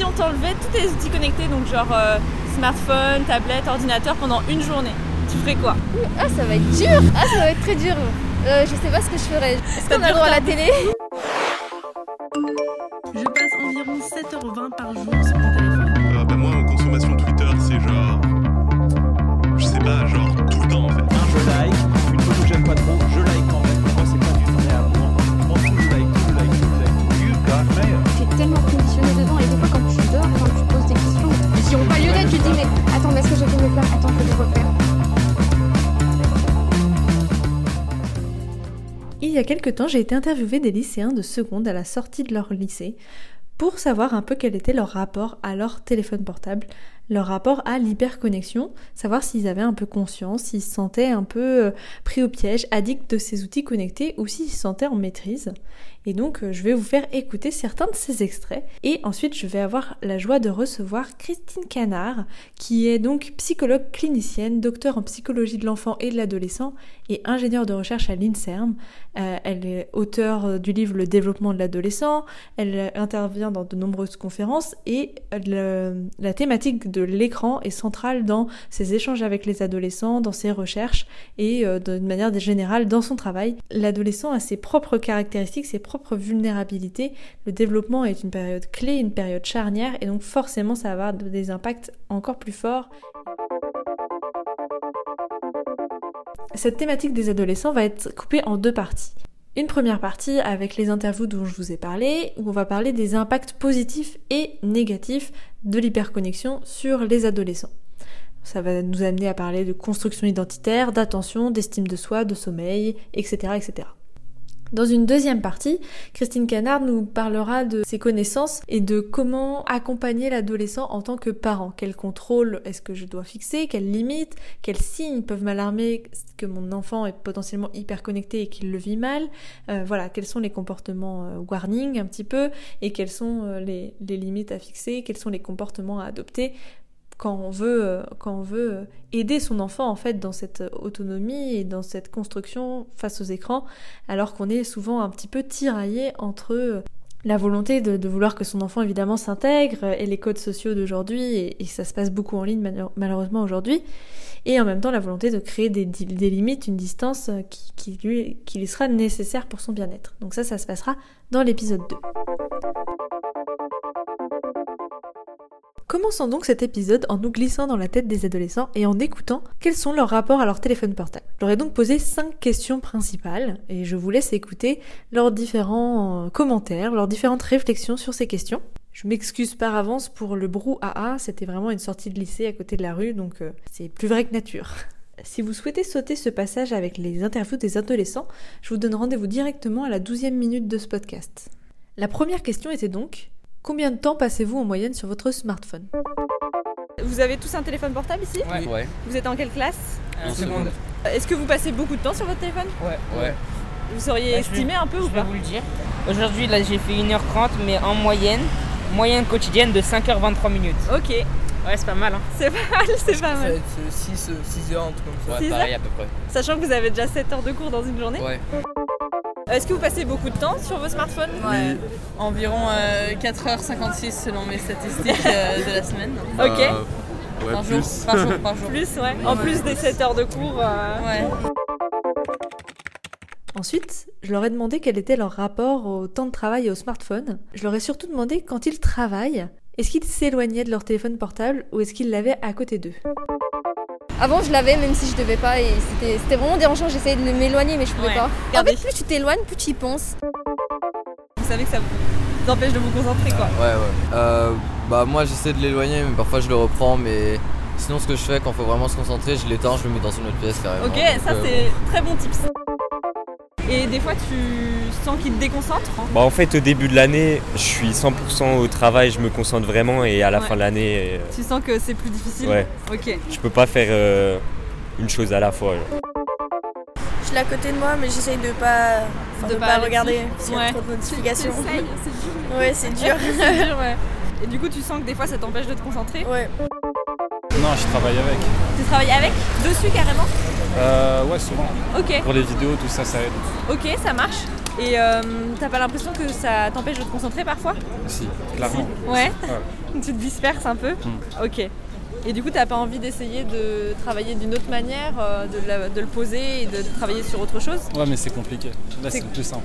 si on t'enlevait tous tes outils connectés, donc genre euh, smartphone, tablette, ordinateur pendant une journée, tu ferais quoi? Ah, ça va être dur. Ah, ça va être très dur. Euh, Je sais pas ce que je ferais. Est-ce qu'on a le droit à la télé? Y a quelques temps, j'ai été interviewée des lycéens de seconde à la sortie de leur lycée pour savoir un peu quel était leur rapport à leur téléphone portable, leur rapport à l'hyperconnexion, savoir s'ils avaient un peu conscience, s'ils se sentaient un peu euh, pris au piège, addicts de ces outils connectés ou s'ils se sentaient en maîtrise. Et donc euh, je vais vous faire écouter certains de ces extraits et ensuite je vais avoir la joie de recevoir Christine Canard qui est donc psychologue clinicienne, docteur en psychologie de l'enfant et de l'adolescent et ingénieure de recherche à l'INSERM. Euh, elle est auteure du livre Le développement de l'adolescent, elle intervient dans de nombreuses conférences et la thématique de l'écran est centrale dans ses échanges avec les adolescents, dans ses recherches et euh, d'une manière générale dans son travail. L'adolescent a ses propres caractéristiques, ses vulnérabilités. Le développement est une période clé, une période charnière et donc forcément ça va avoir des impacts encore plus forts. Cette thématique des adolescents va être coupée en deux parties. Une première partie avec les interviews dont je vous ai parlé, où on va parler des impacts positifs et négatifs de l'hyperconnexion sur les adolescents. Ça va nous amener à parler de construction identitaire, d'attention, d'estime de soi, de sommeil, etc., etc. Dans une deuxième partie, Christine Canard nous parlera de ses connaissances et de comment accompagner l'adolescent en tant que parent. Quel contrôle est-ce que je dois fixer? Quelles limites? Quels signes peuvent m'alarmer? Que mon enfant est potentiellement hyper connecté et qu'il le vit mal? Euh, Voilà, quels sont les comportements euh, warning un petit peu? Et quelles sont euh, les, les limites à fixer? Quels sont les comportements à adopter quand on veut, euh, quand on veut euh, aider son enfant en fait dans cette autonomie et dans cette construction face aux écrans, alors qu'on est souvent un petit peu tiraillé entre euh, la volonté de, vouloir que son enfant évidemment s'intègre et les codes sociaux d'aujourd'hui et, ça se passe beaucoup en ligne malheur- malheureusement aujourd'hui et en même temps la volonté de créer des, limites, une distance euh, qui, qui lui, qui lui sera nécessaire pour son bien-être. Donc ça, ça se passera dans l'épisode 2. Commençons donc cet épisode en nous glissant dans la tête des adolescents et en écoutant quels sont leurs rapports à leur téléphone portable. Je leur ai donc posé cinq questions principales et je vous laisse écouter leurs différents euh, commentaires, leurs différentes réflexions sur ces questions. Je m'excuse par avance pour le brouhaha, c'était vraiment une sortie de lycée à côté de la rue, donc euh, c'est plus vrai que nature. Si vous souhaitez sauter ce passage avec les interviews des adolescents, je vous donne rendez-vous directement à la douzième minute de ce podcast. La première question était donc Combien de temps passez-vous en moyenne sur votre smartphone Vous avez tous un téléphone portable ici Ouais. Ouais. Vous êtes en quelle classe En seconde. Est-ce que vous passez beaucoup de temps sur votre téléphone Ouais. Ouais. Vous sauriez Bah, estimer un peu ou Je vais pas vous le dire. Aujourd'hui, là, j'ai fait 1h30, mais en moyenne, moyenne quotidienne de 5h23 minutes. Ok, Ouais, c'est pas mal, hein. c'est pas mal, c'est pas mal. être 6, 6 heures, un truc comme ça? Six pareil heures à peu près. Sachant que vous avez déjà 7 heures de cours dans une journée. Ouais. Est-ce que vous passez beaucoup de temps sur vos smartphones? Ouais, environ euh, 4h56 selon mes statistiques euh, de la semaine. Ok, Euh, ouais, par, jour, plus. par jour, par jour. plus ouais. En plus des 7 heures de cours. euh, Ouais. Ensuite, je leur ai demandé quel était leur rapport au temps de travail et au smartphone. Je leur ai surtout demandé quand ils travaillent, est-ce qu'ils s'éloignaient de leur téléphone portable ou est-ce qu'ils l'avaient à côté d'eux? Avant, je l'avais même si je devais pas et c'était vraiment dérangeant. J'essayais de m'éloigner mais je pouvais Ouais. pas. En fait, plus tu t'éloignes, plus tu y penses. Vous savez que ça vous empêche de vous concentrer quoi. Ouais, ouais. Euh, bah, moi j'essaie de l'éloigner, mais parfois je le reprends. Mais sinon, ce que je fais quand faut vraiment se concentrer, je l'éteins, je le mets dans une autre pièce carrément. Ok, Donc, ça euh, c'est très bon tips. Et des fois tu sens qu'il te déconcentre hein Bah en fait au début de l'année je suis 100% au travail, je me concentre vraiment et à la Ouais. fin de l'année euh, Tu sens que c'est plus difficile? Ouais, Ok. je peux pas faire euh, une chose à la fois. genre. Je suis à côté de moi, mais j'essaye de pas, De pas regarder y Ouais. a trop de notifications. C'est dur. Ouais, c'est dur. C'est dur, ouais. Et du coup tu sens que des fois ça t'empêche de te concentrer? Ouais. Non, je travaille avec. Tu travailles avec? Dessus carrément? Euh, ouais, souvent. Ok, Pour les vidéos, tout ça, ça aide. ok, ça marche. Et euh, t'as pas l'impression que ça t'empêche de te concentrer parfois Si, clairement. Ouais. Ouais. Tu te disperses un peu Ok. Et du coup, t'as pas envie d'essayer de travailler d'une autre manière, euh, de, la- de le poser et de travailler sur autre chose Ouais, mais c'est compliqué. Là, C'est- plus simple.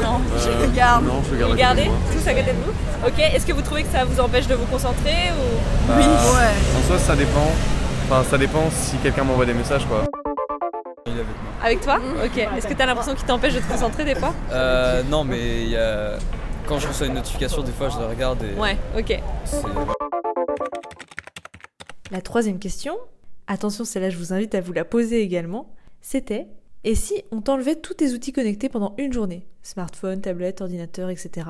Non, Euh, je regarde. non, je regarde Regardez, tous à côté de vous. Ok, est-ce que vous trouvez que ça vous empêche de vous concentrer ou... Bah, En soi, ça dépend. Enfin, ça dépend si quelqu'un m'envoie des messages, quoi. Il est avec moi. Avec toi Ok. Est-ce que t'as l'impression qu'il t'empêche de te concentrer des fois Euh, non, mais il y a... quand je reçois une notification, des fois, je la regarde et. Ouais, ok. La troisième question, attention celle-là je vous invite à vous la poser également, c'était et si on t'enlevait tous tes outils connectés pendant une journée? Smartphone, tablette, ordinateur, etc.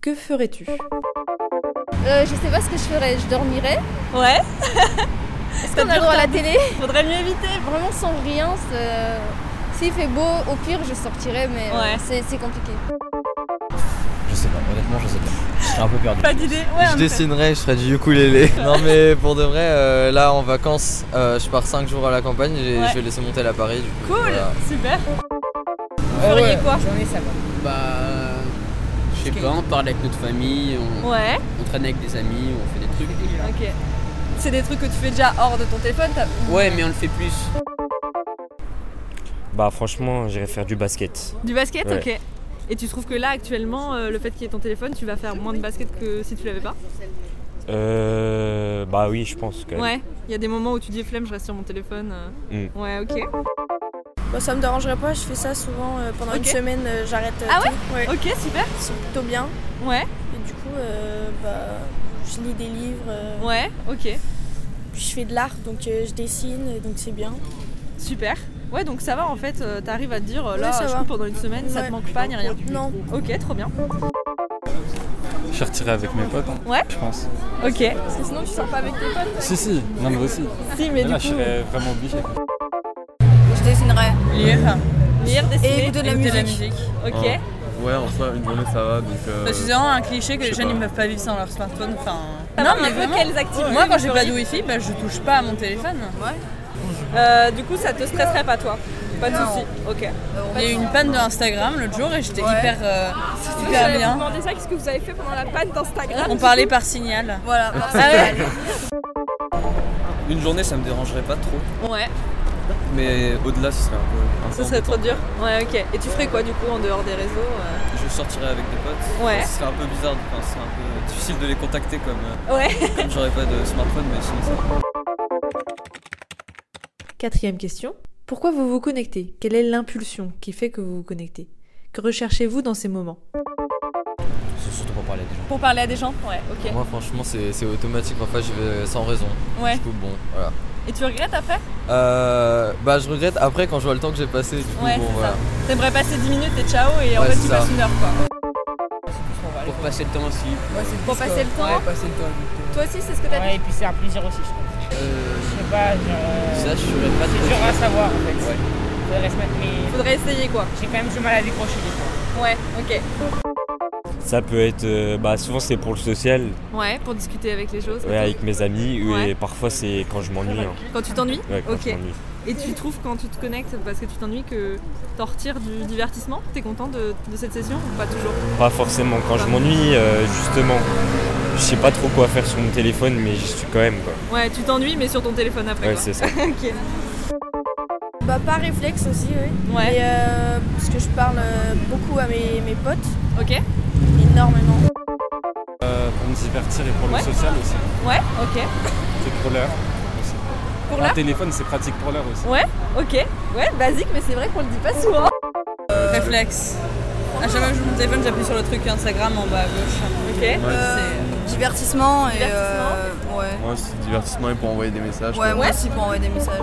Que ferais-tu? Euh, je sais pas ce que je ferais. Je dormirais. Ouais. Est-ce qu'on a le droit à la télé Faudrait mieux éviter. Vraiment sans rien. c'est- S'il fait beau, au pire, je sortirais, mais euh, Ouais. c'est c'est compliqué. Je sais pas, honnêtement, je sais pas. Je serais un peu perdu. Pas d'idée Ouais, je dessinerais, je ferais du ukulélé. non mais pour de vrai, euh, là en vacances, euh, je pars 5 jours à la campagne, et Ouais. je vais laisser mon tel à Paris. Du coup, Cool, voilà. super. Vous Ah feriez quoi J'en ai ça va. Bah. Je sais pas, on parle avec notre famille, on, Ouais. on traîne avec des amis, on fait des trucs. Ok. C'est des trucs que tu fais déjà hors de ton téléphone t'as- Ouais, mais on le fait plus. Bah franchement, j'irais faire du basket. Du basket Ouais. Ok. Et tu trouves que là actuellement, euh, le fait qu'il y ait ton téléphone, tu vas faire moins de basket que si tu l'avais pas Euh, bah oui, je pense quand même. Ouais. Il y a des moments où tu dis flemme, je reste sur mon téléphone. euh. Mm. Ouais, ok. Bah, ça me dérangerait pas, je fais ça souvent euh, pendant une semaine, euh, j'arrête euh, Ah tout. ouais Ok, super. C'est plutôt bien. Ouais. Et du coup, euh, bah, je lis des livres. euh, Ouais, ok. Puis je fais de l'art, donc euh, je dessine, et donc c'est bien. Super. Ouais, donc ça va en fait, euh, t'arrives à te dire euh, là, Ouais, ça je va. coupe pendant une semaine, ça te manque pas ni rien. Non. Ok, trop bien. Je suis retiré avec mes potes. hein, Ouais. Je pense. Ok. Parce que sinon, tu sors pas avec tes potes. Si, si, non, mais aussi. Si, mais là, du je coup- serais vraiment obligé. Je dessinerais. Lire. Lire, dessiner. Et écouter de la Écouter de la musique. Ok. Ouais, en soi, une journée ça va. Donc, euh, Bah, c'est vraiment un cliché que je les jeunes pas. ils peuvent pas vivre sans leur smartphone. Enfin... Alors, un peu quelles activités Moi, quand j'ai pas de wifi, bah, je touche pas à mon téléphone. Euh, du coup, ça te stresserait pas toi? Pas de Non. soucis. Ok. Il y a eu une panne de Instagram l'autre jour et j'étais Ouais. hyper, euh, hyper bien. demander ça, qu'est-ce que vous avez fait pendant la panne d'Instagram? On parlait coup par signal. Voilà, par Ah ouais? signal. Une journée, ça me dérangerait pas trop. Ouais, Mais au-delà, ce serait un peu. ce serait trop dur. Ouais, ok. Et tu ferais quoi du coup en dehors des réseaux euh Je sortirais avec des potes. Ouais. Ce serait un peu bizarre, enfin, c'est un peu difficile de les contacter comme. euh, Ouais. Comme j'aurais pas de smartphone, mais sinon ça. Quatrième question, pourquoi vous vous connectez? Quelle est l'impulsion qui fait que vous vous connectez? Que recherchez-vous dans ces moments? C'est surtout pour parler à des gens. Pour parler à des gens Ouais, ok. Moi franchement c'est c'est automatique, parfois je vais sans raison. Ouais. Du coup bon, voilà. Et tu regrettes après? Euh, bah je regrette après quand je vois le temps que j'ai passé, du coup Ouais, bon c'est voilà. ça. T'aimerais passer 10 minutes et ciao et en Ouais, fait tu ça. passes une heure quoi. Pour passer le temps aussi. Pour passer le temps Ouais, passer le temps. Toi aussi c'est ce que t'as Ouais, dit? et puis c'est un plaisir aussi, je trouve. Euh, Je sais pas, genre. euh, Ça, je saurais pas C'est dur à savoir en fait. Ouais. Faudrait se mettre, mais. Faudrait essayer quoi. J'ai quand même du mal à décrocher des fois. Ouais, ok. Ça peut être, euh, bah souvent c'est pour le social, Ouais, pour discuter avec les choses. ouais, avec mes amis, Ouais. et parfois c'est quand je m'ennuie. hein. Quand tu t'ennuies Ouais, quand Ok. je m'ennuie. Et tu trouves quand tu te connectes parce que tu t'ennuies que t'en retires du divertissement? T'es content de, de cette session ou pas toujours? Pas forcément. Quand je m'ennuie, euh, justement, je sais pas trop quoi faire sur mon téléphone, mais j'y suis quand même. Quoi. Ouais, tu t'ennuies mais sur ton téléphone après. Ouais, quoi. c'est ça. ok. Bah, par réflexe aussi, oui. Ouais. Et, euh, parce que je parle euh, beaucoup à mes, mes potes. Ok. Énormément. Euh, pour me divertir et pour Ouais. le social aussi. Ouais, ok. C'est pour l'heure aussi. Pour Un l'heure téléphone, c'est pratique pour l'heure aussi. Ouais, ok. Ouais, basique, mais c'est vrai qu'on le dit pas souvent. Réflexe. À chaque fois que je mon téléphone, j'appuie sur le truc Instagram en bas à gauche. Ok. C'est- Divertissement et. Divertissement. euh, ouais. Moi, c'est divertissement et pour envoyer des messages. Ouais, quoi. moi aussi pour envoyer des messages.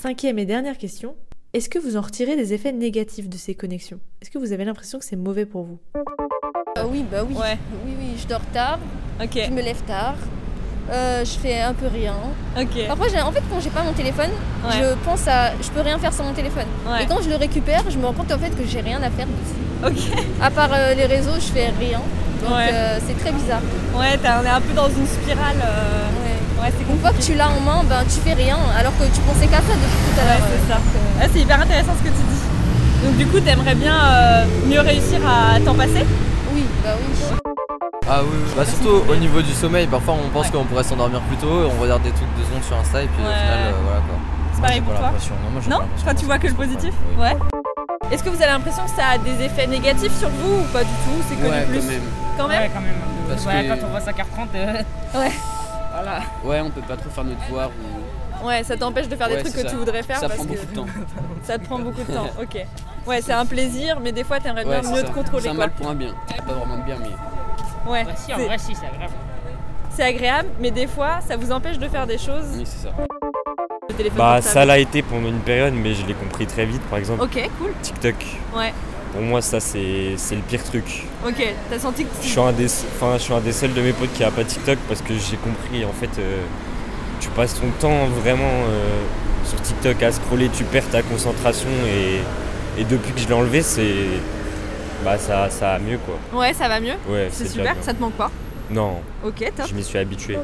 Cinquième et dernière question, est-ce que vous en retirez des effets négatifs de ces connexions? Est-ce que vous avez l'impression que c'est mauvais pour vous? Ah oui, bah oui. Ouais. Oui, oui, je dors tard. Ok. Je me lève tard. Euh, je fais un peu rien. Ok. Parfois, j'ai- en fait, quand j'ai pas mon téléphone, Ouais. je pense à. Je peux rien faire sans mon téléphone. Ouais. Et quand je le récupère, je me rends compte en fait que j'ai rien à faire dessus. Ok. À part euh, les réseaux, je fais rien. Donc Ouais. euh, c'est très bizarre. Ouais, on est un peu dans une spirale. Euh, Ouais, c'est Une fois que tu l'as en main, ben tu fais rien, alors que tu pensais qu'à ça depuis tout à Ouais, l'heure. c'est ça. Ah, c'est hyper intéressant ce que tu dis. Donc du coup, t'aimerais bien euh, mieux réussir à t'en passer? Oui, bah oui. Ah oui, oui. bah surtout au niveau du sommeil, parfois on pense qu'on pourrait s'endormir plus tôt, et on regarde des trucs deux secondes sur Insta et puis au Ouais. final, euh, voilà quoi. C'est pareil pour toi? Non, moi, Non? Toi, tu vois que le positif? Ouais. Est-ce que vous avez l'impression que ça a des effets négatifs sur vous ou pas du tout? C'est que Ouais, du plus? quand même. Quand même? Ouais, quand même. Parce Ouais, que- Quand on voit 5h30, euh, Ouais. voilà. Ouais, on peut pas trop faire notre devoir. Ou... Ouais, ça t'empêche de faire des trucs que ça. tu voudrais faire Ça parce prend que beaucoup de temps. ça te prend beaucoup de temps. Ok. Ouais, c'est un plaisir, mais des fois t'aimerais Ouais, bien mieux ça. te contrôler. C'est un mal pour un bien. Pas vraiment de bien, mais. Ouais. Bah, si, en c'est- vrai, si, c'est agréable. C'est agréable, mais des fois ça vous empêche de faire des choses. Oui, c'est ça. Le téléphone Bah ça l'a été pendant une période mais je l'ai compris très vite par exemple. Ok, cool. TikTok. Ouais. Pour moi ça c'est le pire truc. Ok, t'as senti que Je suis un des enfin je suis un des seuls de mes potes qui a pas TikTok parce que j'ai compris en fait euh, tu passes ton temps vraiment euh, sur TikTok à scroller, tu perds ta concentration et, et depuis que je l'ai enlevé c'est bah ça ça a mieux quoi. Ouais, ça va mieux. Ouais, c'est super. bien. Ça te manque pas? Non. Ok, top. Je m'y suis habitué.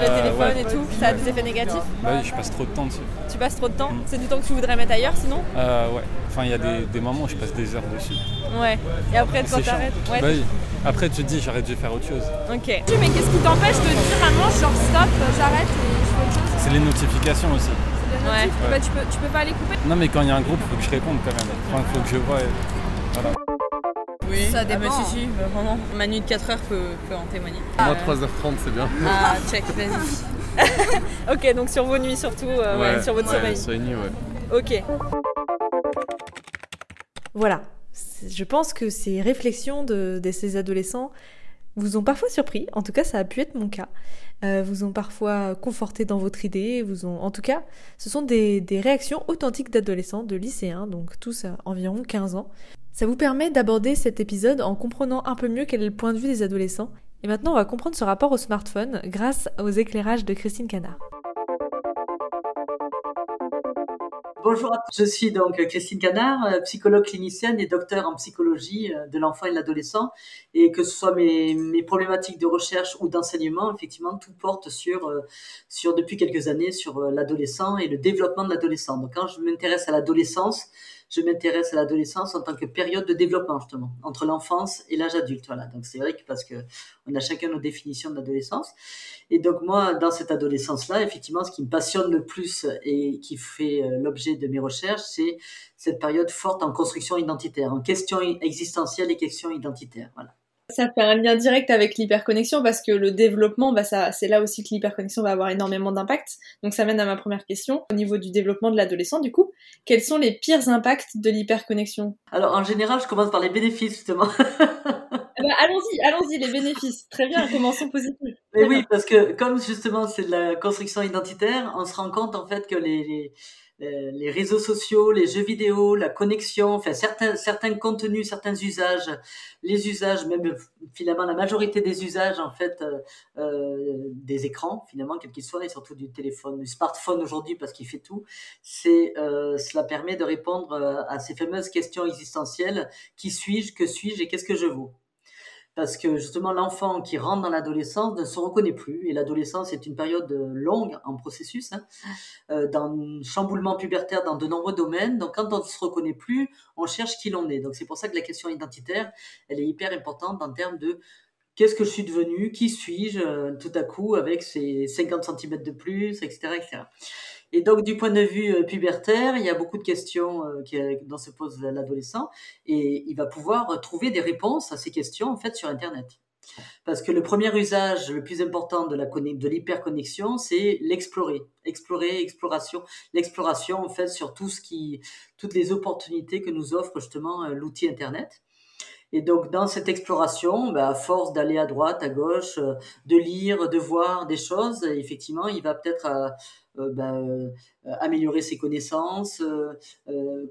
Le Euh, téléphone ouais. et tout, ça a des effets négatifs. Bah oui, je passe trop de temps dessus. Tu passes trop de temps. Mm. C'est du temps que tu voudrais mettre ailleurs, sinon. Euh, ouais. Enfin, il y a des, des moments où je passe des heures dessus. Ouais. Et après, quand t'arrêtes. Ouais. Bah oui. Après, tu te dis, j'arrête de faire autre chose. Ok. Mais qu'est-ce qui t'empêche de dire à genre stop, j'arrête et je fais autre chose C'est les notifications aussi. Ouais. Ouais. Bah, tu, peux, tu peux pas les couper Non, mais quand il y a un groupe, il faut que je réponde quand même. Enfin, faut que je vois. Oui, Ça Ah, dépend. bah, si, si, bah, vraiment. Ma nuit de 4 heures peut, peut en témoigner. Moi, Euh, 3h30, c'est bien. Ah, check, vas-y. Ok, donc sur vos nuits surtout, euh, ouais, sur votre ouais, sommeil. Sur les nuits, ouais. Ok. Voilà. Je pense que ces réflexions de, de ces adolescents vous ont parfois surpris. En tout cas, ça a pu être mon cas. Euh, vous ont parfois conforté dans votre idée. Vous ont, en tout cas, ce sont des, des réactions authentiques d'adolescents, de lycéens, donc tous à environ 15 ans. Ça vous permet d'aborder cet épisode en comprenant un peu mieux quel est le point de vue des adolescents. Et maintenant, on va comprendre ce rapport au smartphone grâce aux éclairages de Christine Canard. Bonjour à tous, je suis donc Christine Canard, psychologue clinicienne et docteur en psychologie euh, de l'enfant et de l'adolescent. Et que ce soit mes, mes problématiques de recherche ou d'enseignement, effectivement, tout porte sur, euh, sur depuis quelques années sur euh, l'adolescent et le développement de l'adolescent. Donc quand je m'intéresse à l'adolescence, je m'intéresse à l'adolescence en tant que période de développement justement entre l'enfance et l'âge adulte. Voilà. Donc c'est vrai que parce que on a chacun nos définitions de l'adolescence. Et donc moi, dans cette adolescence-là, effectivement, ce qui me passionne le plus et qui fait euh, l'objet de mes recherches, c'est cette période forte en construction identitaire, en question existentielle et question identitaire. Voilà. Ça fait un lien direct avec l'hyperconnexion parce que le développement, bah ça, c'est là aussi que l'hyperconnexion va avoir énormément d'impact. Donc ça mène à ma première question. Au niveau du développement de l'adolescent, du coup, quels sont les pires impacts de l'hyperconnexion? Alors en général, je commence par les bénéfices justement. Eh ben, Allons-y, allons-y, les bénéfices. Très bien, commençons positif. Mais oui, parce que comme justement c'est de la construction identitaire, on se rend compte en fait que les, les, les- les réseaux sociaux, les jeux vidéo, la connexion, enfin certains, certains contenus, certains usages, les usages, même finalement la majorité des usages en fait euh, euh, des écrans, finalement quels qu'ils soient, et surtout du téléphone, du smartphone aujourd'hui parce qu'il fait tout, c'est euh, cela permet de répondre euh, à ces fameuses questions existentielles. Qui suis-je, que suis-je? Et qu'est-ce que je vaux? Parce que justement l'enfant qui rentre dans l'adolescence ne se reconnaît plus. Et l'adolescence est une période longue en processus hein, euh, chamboulement pubertaire dans de nombreux domaines. Donc quand on ne se reconnaît plus on cherche qui l'on est. Donc c'est pour ça que la question identitaire elle est hyper importante en termes de qu'est-ce que je suis devenu qui suis-je euh, tout à coup avec ces 50 cm de plus etc etc et donc, du point de vue euh, pubertaire, il y a beaucoup de questions euh, euh, dont se pose l'adolescent et il va pouvoir trouver des réponses à ces questions en fait sur Internet. Parce que le premier usage le plus important de de l'hyperconnexion, c'est l'explorer, explorer, exploration, l'exploration en fait sur tout ce qui, toutes les opportunités que nous offre justement l'outil Internet. Et donc dans cette exploration, bah, à force d'aller à droite, à gauche, euh, de lire, de voir des choses, effectivement, il va peut-être euh, euh, bah, améliorer ses connaissances,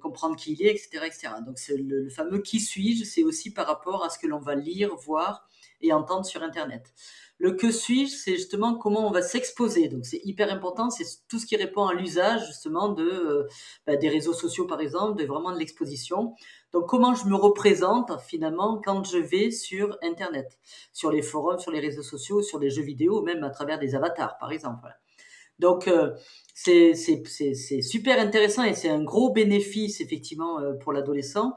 comprendre qui il est, etc., etc. Donc c'est le, fameux qui suis-je, c'est aussi par rapport à ce que l'on va lire, voir et entendre sur Internet. Le que suis-je, c'est justement comment on va s'exposer. Donc c'est hyper important, c'est tout ce qui répond à l'usage justement de bah, des réseaux sociaux par exemple, de vraiment de l'exposition. Donc comment je me représente finalement quand je vais sur Internet, sur les forums, sur les réseaux sociaux, sur les jeux vidéo, même à travers des avatars par exemple. Donc euh, c'est super intéressant et c'est un gros bénéfice effectivement euh, pour l'adolescent.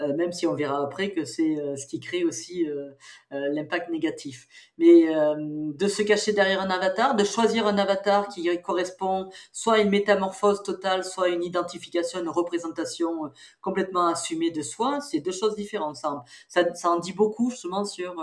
euh, même si on verra après que c'est euh, ce qui crée aussi euh, euh, l'impact négatif. Mais de se cacher derrière un avatar, de choisir un avatar qui correspond soit à une métamorphose totale, soit à une identification, une représentation complètement assumée de soi, c'est deux choses différentes. Ça, ça, ça en dit beaucoup justement sur,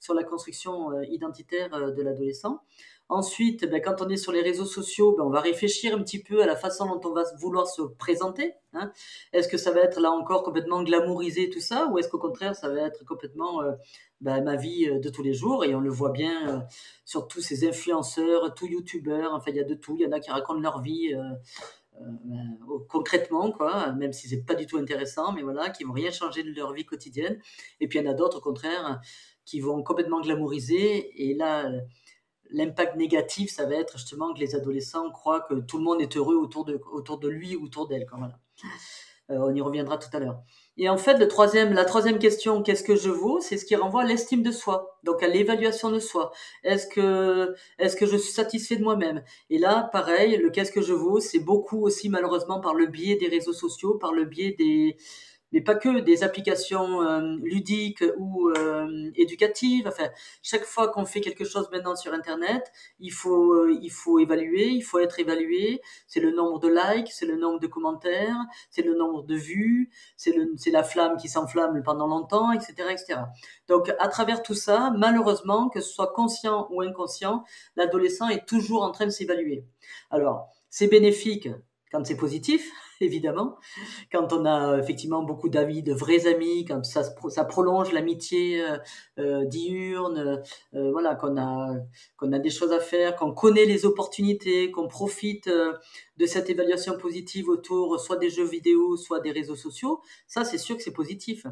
sur la construction identitaire de l'adolescent. Ensuite, ben, quand on est sur les réseaux sociaux, ben, on va réfléchir un petit peu à la façon dont on va vouloir se présenter. hein. Est-ce que ça va être là encore complètement glamourisé tout ça, ou est-ce qu'au contraire ça va être complètement euh, ben, ma vie euh, de tous les jours Et on le voit bien euh, sur tous ces influenceurs, tous youtubeurs. Enfin, il y a de tout. Il y en a qui racontent leur vie. concrètement, quoi, même si c'est pas du tout intéressant, mais voilà, qui vont rien changer de leur vie quotidienne. Et puis il y en a d'autres, au contraire, qui vont complètement glamouriser. Et là, l'impact négatif, ça va être justement que les adolescents croient que tout le monde est heureux autour de, lui ou autour d'elle. Voilà. Euh, on y reviendra tout à l'heure. Et en fait, la troisième question, qu'est-ce que je vaux? C'est ce qui renvoie à l'estime de soi, donc à l'évaluation de soi. Est-ce que, est-ce que je suis satisfait de moi-même? Et là, pareil, le qu'est-ce que je vaux, c'est beaucoup aussi malheureusement par le biais des réseaux sociaux, par le biais des, mais pas que des applications euh, ludiques ou euh, éducatives. Enfin, chaque fois qu'on fait quelque chose maintenant sur Internet, il faut, euh, il faut évaluer, il faut être évalué. C'est le nombre de likes, c'est le nombre de commentaires, c'est le nombre de vues, c'est la flamme qui s'enflamme pendant longtemps, etc., etc. Donc, à travers tout ça, malheureusement, que ce soit conscient ou inconscient, l'adolescent est toujours en train de s'évaluer. Alors, c'est bénéfique quand c'est positif, évidemment, quand on a euh, effectivement beaucoup d'amis, de vrais amis, quand ça, ça prolonge l'amitié euh, euh, diurne, euh, voilà, qu'on a, qu'on a des choses à faire, qu'on connaît les opportunités, qu'on profite euh, de cette évaluation positive autour soit des jeux vidéo, soit des réseaux sociaux, ça c'est sûr que c'est positif.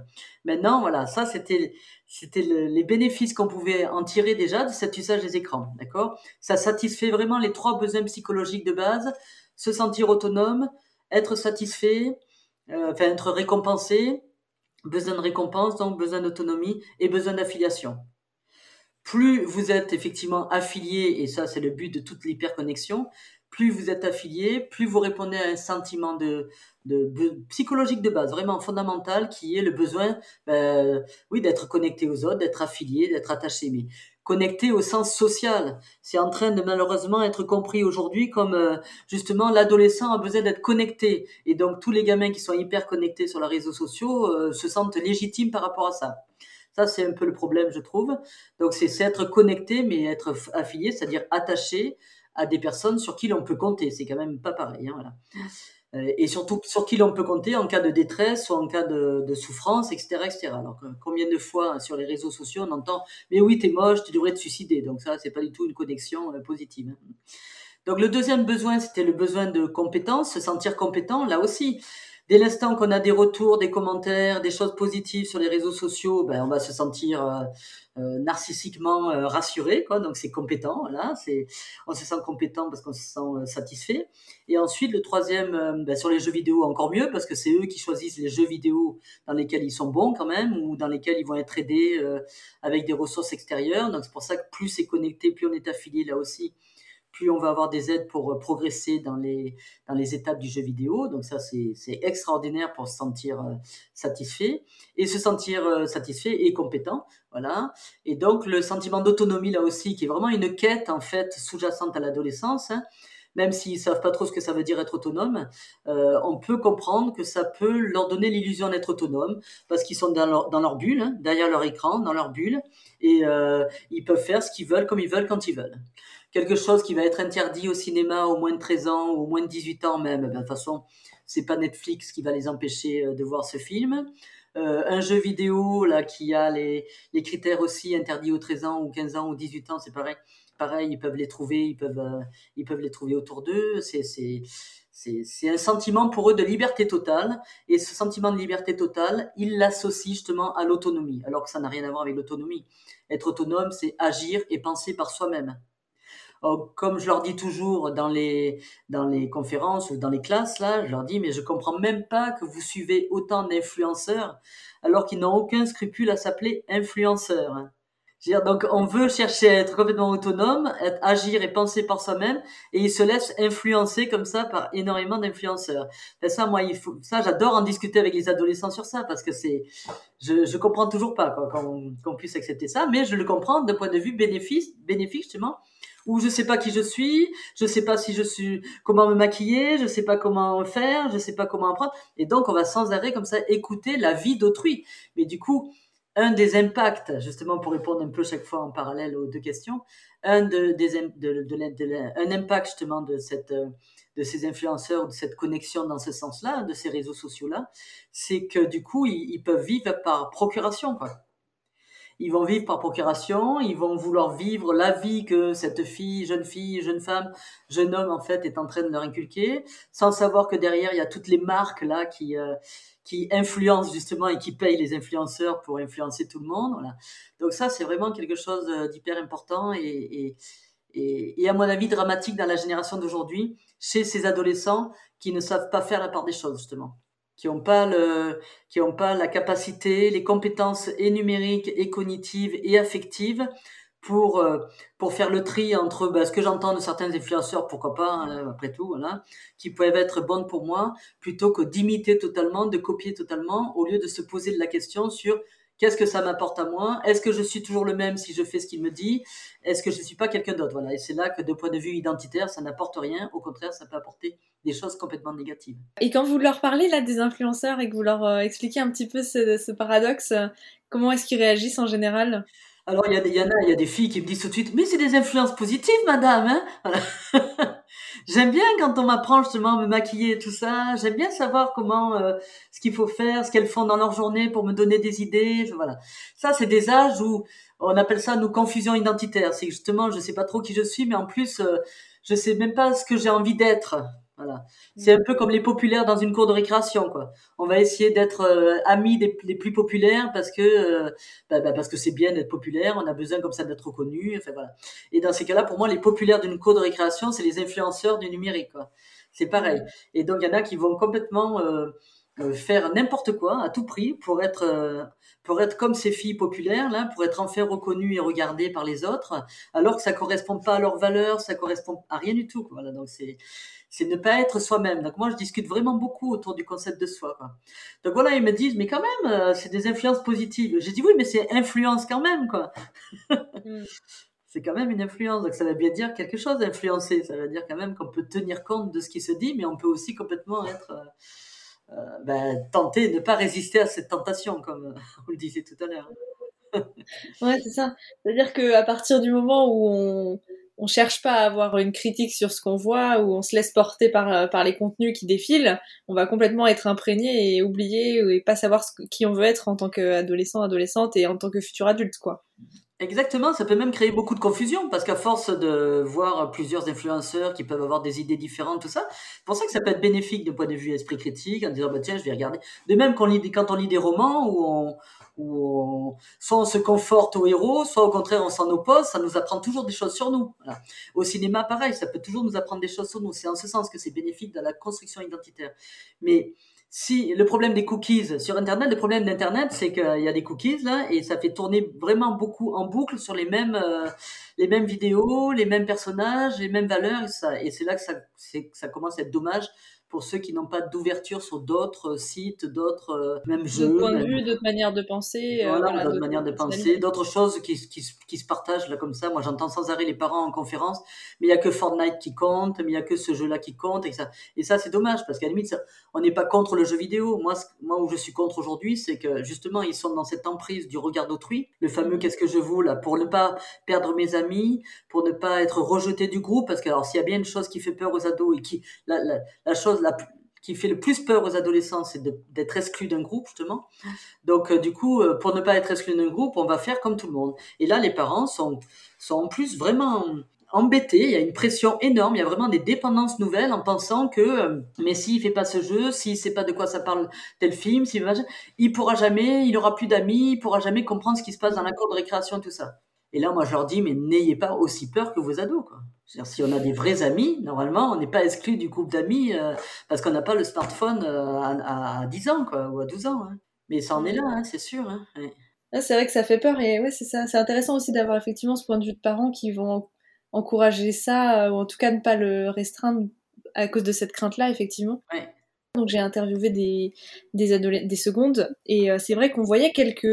Maintenant, voilà, ça c'était c'était le- les bénéfices qu'on pouvait en tirer déjà de cet usage des écrans, d'accord? Ça satisfait vraiment les trois besoins psychologiques de base se sentir autonome, être satisfait, euh, enfin être récompensé, besoin de récompense, donc besoin d'autonomie et besoin d'affiliation. Plus vous êtes effectivement affilié, et ça c'est le but de toute l'hyperconnexion, plus vous êtes affilié, plus vous répondez à un sentiment de, psychologique de base, vraiment fondamental, qui est le besoin, euh, oui, d'être connecté aux autres, d'être affilié, d'être attaché, mais connecté au sens social. C'est en train de malheureusement être compris aujourd'hui comme euh, justement l'adolescent a besoin d'être connecté, et donc tous les gamins qui sont hyper connectés sur les réseaux sociaux euh, se sentent légitimes par rapport à ça. Ça, c'est un peu le problème, je trouve. Donc, c'est être connecté, mais être affilié, c'est-à-dire attaché à des personnes sur qui l'on peut compter. C'est quand même pas pareil. Hein, voilà. Euh, et surtout sur qui l'on peut compter en cas de détresse ou en cas de, souffrance, etc., etc. Alors, combien de fois sur les réseaux sociaux on entend Mais oui, t'es moche, tu devrais te suicider. Donc, ça, c'est pas du tout une connexion euh, positive. hein. Donc, le deuxième besoin, c'était le besoin de compétence, se sentir compétent, là aussi. Dès l'instant qu'on a des retours, des commentaires, des choses positives sur les réseaux sociaux, ben, on va se sentir euh, euh, narcissiquement euh, rassuré, quoi. Donc c'est compétent, voilà. C'est, on se sent compétent parce qu'on se sent euh, satisfait. Et ensuite, le troisième, ben, sur les jeux vidéo, encore mieux parce que c'est eux qui choisissent les jeux vidéo dans lesquels ils sont bons quand même ou dans lesquels ils vont être aidés avec des ressources extérieures. Donc c'est pour ça que plus c'est connecté, plus on est affilié là aussi plus on va avoir des aides pour euh, progresser dans les, étapes du jeu vidéo. Donc ça, c'est extraordinaire pour se sentir euh, satisfait et se sentir euh, satisfait et compétent. Voilà. Et donc le sentiment d'autonomie là aussi, qui est vraiment une quête en fait sous-jacente à l'adolescence. hein, même s'ils savent pas trop ce que ça veut dire être autonome, on peut comprendre que ça peut leur donner l'illusion d'être autonome parce qu'ils sont dans leur, bulle, hein, derrière leur écran, dans leur bulle, et ils peuvent faire ce qu'ils veulent comme ils veulent quand ils veulent quelque chose qui va être interdit au cinéma aux moins de 13 ans ou aux moins de 18 ans même, ben, de toute façon, c'est pas Netflix qui va les empêcher euh, de voir ce film. Euh, un jeu vidéo là qui a les, les critères aussi interdits aux 13 ans ou 15 ans ou 18 ans, c'est pareil. Pareil, ils peuvent les trouver, ils peuvent, euh, ils peuvent les trouver autour d'eux. C'est un sentiment pour eux de liberté totale. Et ce sentiment de liberté totale, ils l'associent justement à l'autonomie, alors que ça n'a rien à voir avec l'autonomie. Être autonome, c'est agir et penser par soi-même. Oh, comme je leur dis toujours dans les, dans les conférences ou dans les classes, là, je leur dis, mais je comprends même pas que vous suivez autant d'influenceurs alors qu'ils n'ont aucun scrupule à s'appeler influenceurs. hein. Donc on veut chercher à être complètement autonome, être, agir et penser par soi-même, et il se laisse influencer comme ça par énormément d'influenceurs. Enfin, ça, moi, ça, j'adore en discuter avec les adolescents sur ça parce que c'est, je, je comprends toujours pas qu'on puisse accepter ça, mais je le comprends d'un point de vue bénéfice, bénéfique justement, où je sais pas qui je suis, je sais pas si je suis, comment me maquiller, je sais pas comment faire, je sais pas comment apprendre, et donc on va sans arrêt comme ça écouter la vie d'autrui. Mais du coup, un des impacts, justement pour répondre un peu chaque fois en parallèle aux deux questions, un de, des, de, de, un impact justement de cette de ces influenceurs, de cette connexion dans ce sens-là, de ces réseaux sociaux-là, c'est que du coup ils, ils, peuvent vivre par procuration, quoi. Ils vont vivre par procuration, ils vont vouloir vivre la vie que cette fille, jeune fille, jeune femme, jeune homme en fait est en train de leur inculquer, sans savoir que derrière il y a toutes les marques là qui euh, qui influencent justement et qui payent les influenceurs pour influencer tout le monde. Voilà. Donc ça, c'est vraiment quelque chose d'hyper important et, et, et, et, à mon avis dramatique dans la génération d'aujourd'hui, chez ces adolescents qui ne savent pas faire la part des choses justement, qui n'ont pas le, qui ont pas la capacité, les compétences et numériques et cognitives et affectives pour euh, pour faire le tri entre bah, ce que j'entends de certains influenceurs, pourquoi pas, hein, après tout, voilà, qui peuvent être bonnes pour moi, plutôt que d'imiter totalement, de copier totalement, au lieu de se poser la question sur qu'est-ce que ça m'apporte à moi, est-ce que je suis toujours le même si je fais ce qu'il me dit, est-ce que je ne suis pas quelqu'un d'autre, voilà. Et c'est là que de point de vue identitaire, ça n'apporte rien, au contraire, ça peut apporter des choses complètement négatives. Et quand vous leur parlez là des influenceurs et que vous leur euh, expliquez un petit peu ce, paradoxe, euh, comment est-ce qu'ils réagissent en général? Alors, il y, a, en a, il y a des filles qui me disent tout de suite, mais c'est des influences positives, madame. Hein voilà. J'aime bien quand on m'apprend justement à me maquiller et tout ça. J'aime bien savoir comment, euh, ce qu'il faut faire, ce qu'elles font dans leur journée pour me donner des idées. Voilà. Ça, c'est des âges où on appelle ça nos confusions identitaires. C'est justement, je sais pas trop qui je suis, mais en plus, euh, je sais même pas ce que j'ai envie d'être. Voilà. C'est un peu comme les populaires dans une cour de récréation, quoi. On va essayer d'être euh, amis des, des, plus populaires parce que euh, bah, bah, parce que c'est bien d'être populaire. On a besoin comme ça d'être reconnu. Enfin voilà. Et dans ces cas-là, pour moi, les populaires d'une cour de récréation, c'est les influenceurs du numérique, quoi. C'est pareil. Et donc il y en a qui vont complètement euh, faire n'importe quoi à tout prix pour être pour être comme ces filles populaires là, pour être enfin reconnues et regardées par les autres, alors que ça correspond pas à leurs valeurs, ça correspond à rien du tout. Quoi. Voilà. Donc c'est c'est ne pas être soi-même. Donc moi, je discute vraiment beaucoup autour du concept de soi. Quoi. Donc voilà, ils me disent, mais quand même, euh, c'est des influences positives. J'ai dit oui, mais c'est influence quand même, quoi. Mm. c'est quand même une influence. Donc ça veut bien dire quelque chose, influencer. Ça veut dire quand même qu'on peut tenir compte de ce qui se dit, mais on peut aussi complètement être euh, euh, ben, tenté, ne pas résister à cette tentation, comme on le disait tout à l'heure. ouais, c'est ça. C'est-à-dire qu'à partir du moment où on on cherche pas à avoir une critique sur ce qu'on voit ou on se laisse porter par, euh, par les contenus qui défilent, on va complètement être imprégné et oublier et pas savoir ce, qui on veut être en tant qu'adolescent, adolescente et en tant que futur adulte, quoi. Exactement, ça peut même créer beaucoup de confusion parce qu'à force de voir plusieurs influenceurs qui peuvent avoir des idées différentes, tout ça, c'est pour ça que ça peut être bénéfique d'un point de vue esprit critique en disant bah tiens je vais regarder. De même quand on lit, des romans où on, où on, soit on se conforte au héros, soit au contraire on s'en oppose, ça nous apprend toujours des choses sur nous. Au cinéma, pareil, ça peut toujours nous apprendre des choses sur nous. C'est en ce sens que c'est bénéfique dans la construction identitaire. Mais si le problème des cookies sur Internet, le problème d'Internet, c'est qu'il y a des cookies là et ça fait tourner vraiment beaucoup en boucle sur les mêmes euh, les mêmes vidéos, les mêmes personnages, les mêmes valeurs et et c'est là que ça ça commence à être dommage pour ceux qui n'ont pas d'ouverture sur d'autres sites, d'autres euh, même jeux. D'autres points de vue, d'autres manières de penser. Euh, voilà, voilà d'autres manières de penser, d'autres choses qui, qui, qui, se partagent là comme ça. Moi, j'entends sans arrêt les parents en conférence, mais il y a que Fortnite qui compte, mais il y a que ce jeu-là qui compte, et ça, et ça c'est dommage parce qu'à la limite, ça, on n'est pas contre le jeu vidéo. Moi, moi où je suis contre aujourd'hui, c'est que justement, ils sont dans cette emprise du regard d'autrui, le fameux qu'est-ce que je vaux là, pour ne pas perdre mes amis, pour ne pas être rejeté du groupe, parce que alors s'il y a bien une chose qui fait peur aux ados et qui la, la, la chose qui fait le plus peur aux adolescents, c'est d'être exclu d'un groupe, justement. Donc, euh, du coup, euh, pour ne pas être exclu d'un groupe, on va faire comme tout le monde. Et là, les parents sont, sont en plus vraiment embêtés. Il y a une pression énorme. Il y a vraiment des dépendances nouvelles en pensant que, euh, mais s'il fait pas ce jeu, s'il sait pas de quoi ça parle tel film, s'il il pourra jamais, il aura plus d'amis, il pourra jamais comprendre ce qui se passe dans la cour de récréation, tout ça. Et là, moi, je leur dis, mais n'ayez pas aussi peur que vos ados, quoi. si on a des vrais amis, normalement, on n'est pas exclu du groupe d'amis euh, parce qu'on n'a pas le smartphone euh, à, à, 10 ans, quoi, ou à 12 ans. Hein. Mais ça en est là, hein, c'est sûr. Hein. Ouais. Ah, c'est vrai que ça fait peur et ouais, c'est ça. C'est intéressant aussi d'avoir effectivement ce point de vue de parents qui vont encourager ça, euh, ou en tout cas ne pas le restreindre à cause de cette crainte-là, effectivement. Donc j'ai interviewé des, des, des secondes et euh, c'est vrai qu'on voyait quelques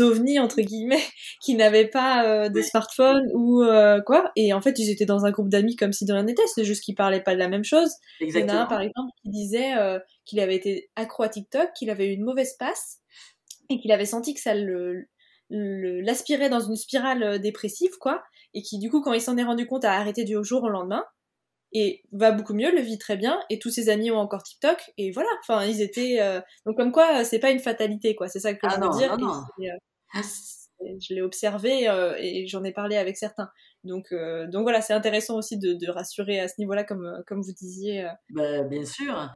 ovnis entre guillemets qui n'avaient pas euh, de smartphone ou euh, quoi. Et en fait ils étaient dans un groupe d'amis comme si de rien n'était. C'est juste qu'ils parlaient pas de la même chose. Il y en a un Exactement. par exemple qui disait euh, qu'il avait été accro à TikTok qu'il avait eu une mauvaise passe et qu'il avait senti que ça le le- l'aspirait dans une spirale euh, dépressive quoi. Et qui du coup quand il s'en est rendu compte a arrêté du jour au lendemain et va beaucoup mieux, le vit très bien, et tous ses amis ont encore TikTok, et voilà, enfin, ils étaient... euh, Donc comme quoi, c'est pas une fatalité, quoi, c'est ça que Ah je non, veux dire, non, non. euh, je l'ai observé, euh, et j'en ai parlé avec certains. Donc, euh, donc voilà, c'est intéressant aussi de, de rassurer à ce niveau-là, comme, comme vous disiez. Ben, bien sûr.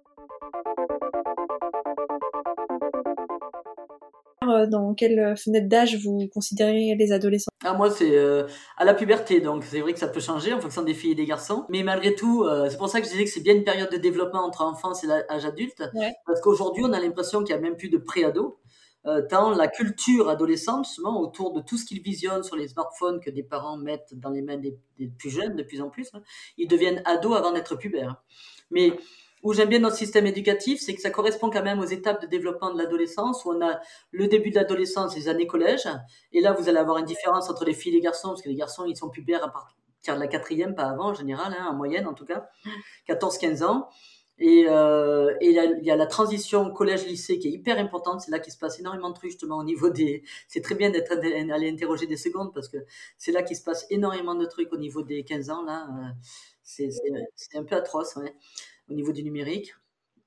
Dans quelle fenêtre d'âge vous considérez les adolescents? Ah, moi, c'est euh, à la puberté, donc c'est vrai que ça peut changer en fonction des filles et des garçons. Mais malgré tout, euh, c'est pour ça que je disais que c'est bien une période de développement entre enfance et l'âge adulte. Ouais. Parce qu'aujourd'hui, on a l'impression qu'il n'y a même plus de pré-ado. Euh, tant la culture adolescente, justement, autour de tout ce qu'ils visionnent sur les smartphones que des parents mettent dans les mains des, des plus jeunes, de plus en plus, hein, ils deviennent ados avant d'être pubères. Mais où j'aime bien notre système éducatif, c'est que ça correspond quand même aux étapes de développement de l'adolescence, où on a le début de l'adolescence, les années collège, et là vous allez avoir une différence entre les filles et les garçons, parce que les garçons ils sont pubères à partir de la quatrième, pas avant en général, hein, en moyenne en tout cas, 14-15 ans. Et, euh, il y a la transition collège-lycée qui est hyper importante. C'est là qu'il se passe énormément de trucs justement au niveau des. C'est très bien d'être allé interroger des secondes parce que c'est là qu'il se passe énormément de trucs au niveau des 15 ans là. Euh, c'est un peu atroce, ouais, au niveau du numérique.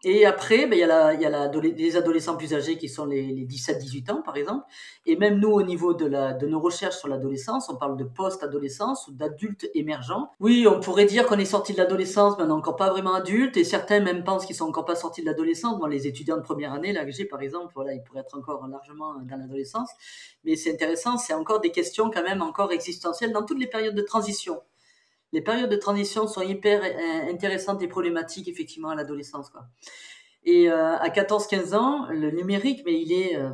Et après, ben, il y a, la, y a les adolescents plus âgés qui sont les, les 17-18 ans, par exemple. Et même nous, au niveau de, la, de nos recherches sur l'adolescence, on parle de post-adolescence ou d'adultes émergents. Oui, on pourrait dire qu'on est sorti de l'adolescence, mais on n'est encore pas vraiment adulte. Et certains même pensent qu'ils sont encore pas sortis de l'adolescence. Bon, les étudiants de première année, là, que j'ai, par exemple, voilà, ils pourraient être encore largement dans l'adolescence. Mais c'est intéressant, c'est encore des questions quand même encore existentielles dans toutes les périodes de transition les périodes de transition sont hyper euh, intéressantes et problématiques effectivement à l'adolescence quoi. Et euh, à 14-15 ans, le numérique, mais il est euh,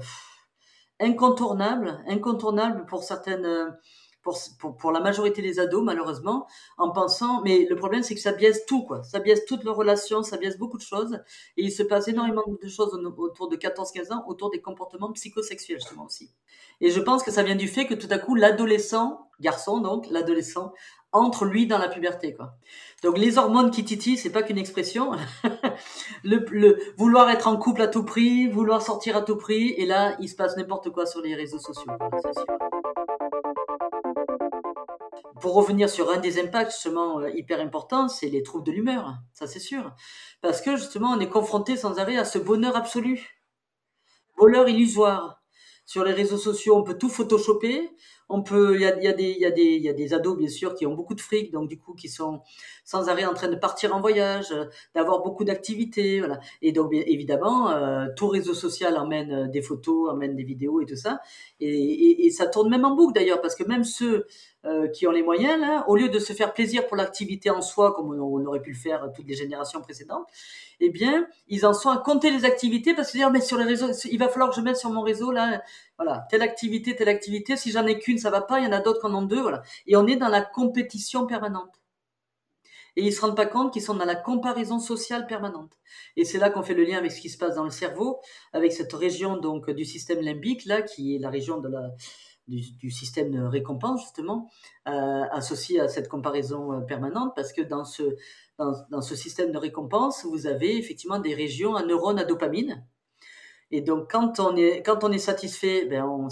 incontournable, incontournable pour certaines, pour, pour, la majorité des ados malheureusement, en pensant, mais le problème c'est que ça biaise tout quoi, ça biaise toutes leurs relations, ça biaise beaucoup de choses, et il se passe énormément de choses autour de 14-15 ans, autour des comportements psychosexuels justement aussi. Et je pense que ça vient du fait que tout à coup l'adolescent, garçon donc, l'adolescent entre lui dans la puberté quoi. Donc les hormones qui titillent, c'est pas qu'une expression. le, vouloir être en couple à tout prix, vouloir sortir à tout prix, et là il se passe n'importe quoi sur les réseaux sociaux. Pour revenir sur un des impacts justement euh, hyper importants, c'est les troubles de l'humeur, ça c'est sûr, parce que justement on est confronté sans arrêt à ce bonheur absolu, bonheur illusoire. Sur les réseaux sociaux, on peut tout photoshopper. On peut, il y a, y, a y, y a des ados bien sûr qui ont beaucoup de fric, donc du coup qui sont sans arrêt en train de partir en voyage, d'avoir beaucoup d'activités, voilà. Et donc évidemment, euh, tout réseau social emmène des photos, emmène des vidéos et tout ça. Et, ça tourne même en boucle d'ailleurs, parce que même ceux euh, qui ont les moyens, là, au lieu de se faire plaisir pour l'activité en soi, comme on, aurait pu le faire toutes les générations précédentes, eh bien, ils en sont à compter les activités parce que dire, mais sur les réseaux, il va falloir que je mette sur mon réseau là, voilà, telle activité, telle activité. Si j'en ai qu'une, ça va pas. Il y en a d'autres qui en ont deux, voilà. Et on est dans la compétition permanente. Et ils se rendent pas compte qu'ils sont dans la comparaison sociale permanente. Et c'est là qu'on fait le lien avec ce qui se passe dans le cerveau, avec cette région donc du système limbique là, qui est la région de la du, système de récompense justement euh, associé à cette comparaison euh, permanente parce que dans ce dans, dans, ce système de récompense vous avez effectivement des régions à neurones à dopamine et donc quand on est satisfait ben on,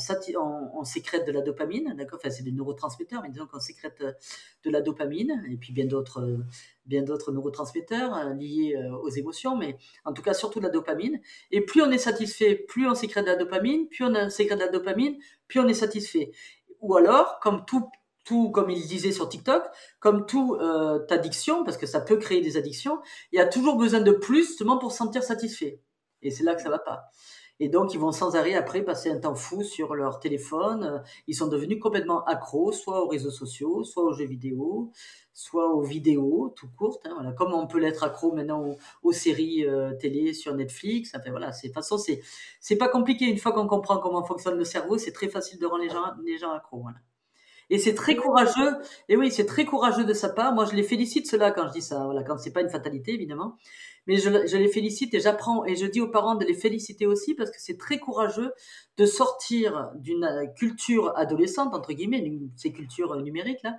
sécrète de la dopamine d'accord? Enfin c'est des neurotransmetteurs mais disons qu'on sécrète de la dopamine et puis bien d'autres d'autres neurotransmetteurs euh, liés aux émotions mais en tout cas surtout de la dopamine. Et plus on est satisfait plus on sécrète de la dopamine plus on sécrète de la dopamine plus on est satisfait. Ou alors comme tout tout comme il disait sur TikTok, comme toute euh, addiction, parce que ça peut créer des addictions, il y a toujours besoin de plus justement pour se sentir satisfait. Et c'est là que ça va pas. Et donc, ils vont sans arrêt après passer un temps fou sur leur téléphone. Ils sont devenus complètement accros, soit aux réseaux sociaux, soit aux jeux vidéo, soit aux vidéos tout courtes. hein, voilà. Comme on peut l'être accro maintenant aux, séries euh, télé sur Netflix. Enfin, voilà, c'est pas compliqué. Une fois qu'on comprend comment fonctionne le cerveau, c'est très facile de rendre les gens, les gens accros. Voilà. Et c'est très courageux. Et oui, c'est très courageux de sa part. Moi, je les félicite cela quand je dis ça. Voilà, quand c'est pas une fatalité, évidemment. Mais je, les félicite et j'apprends et je dis aux parents de les féliciter aussi parce que c'est très courageux de sortir d'une culture adolescente entre guillemets, d'une- ces cultures numériques là,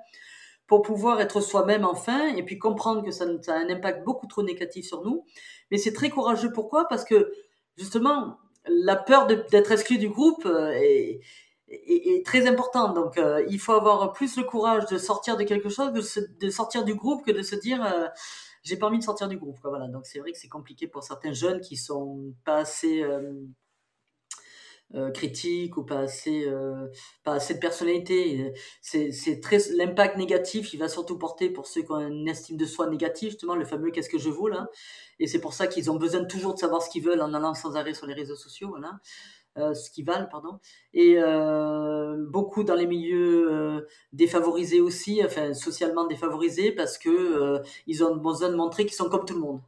pour pouvoir être soi-même enfin et puis comprendre que ça, a un impact beaucoup trop négatif sur nous. Mais c'est très courageux. Pourquoi? Parce que justement, la peur d'être exclu du groupe euh, est, très importante. Donc, euh, il faut avoir plus le courage de sortir de quelque chose, de, sortir du groupe, que de se dire euh, j'ai pas envie de sortir du groupe. Voilà. Donc, c'est vrai que c'est compliqué pour certains jeunes qui sont pas assez euh, critiques ou pas assez, pas assez de personnalité. C'est très l'impact négatif. Il va surtout porter pour ceux qui ont une estime de soi négative, justement le fameux qu'est-ce que je vaux là. Et c'est pour ça qu'ils ont besoin toujours de savoir ce qu'ils veulent en allant sans arrêt sur les réseaux sociaux. Voilà. Euh, ce qu'ils valent, pardon. Et euh, beaucoup dans les milieux euh, défavorisés aussi, enfin socialement défavorisés, parce que euh, ils ont besoin de montrer qu'ils sont comme tout le monde.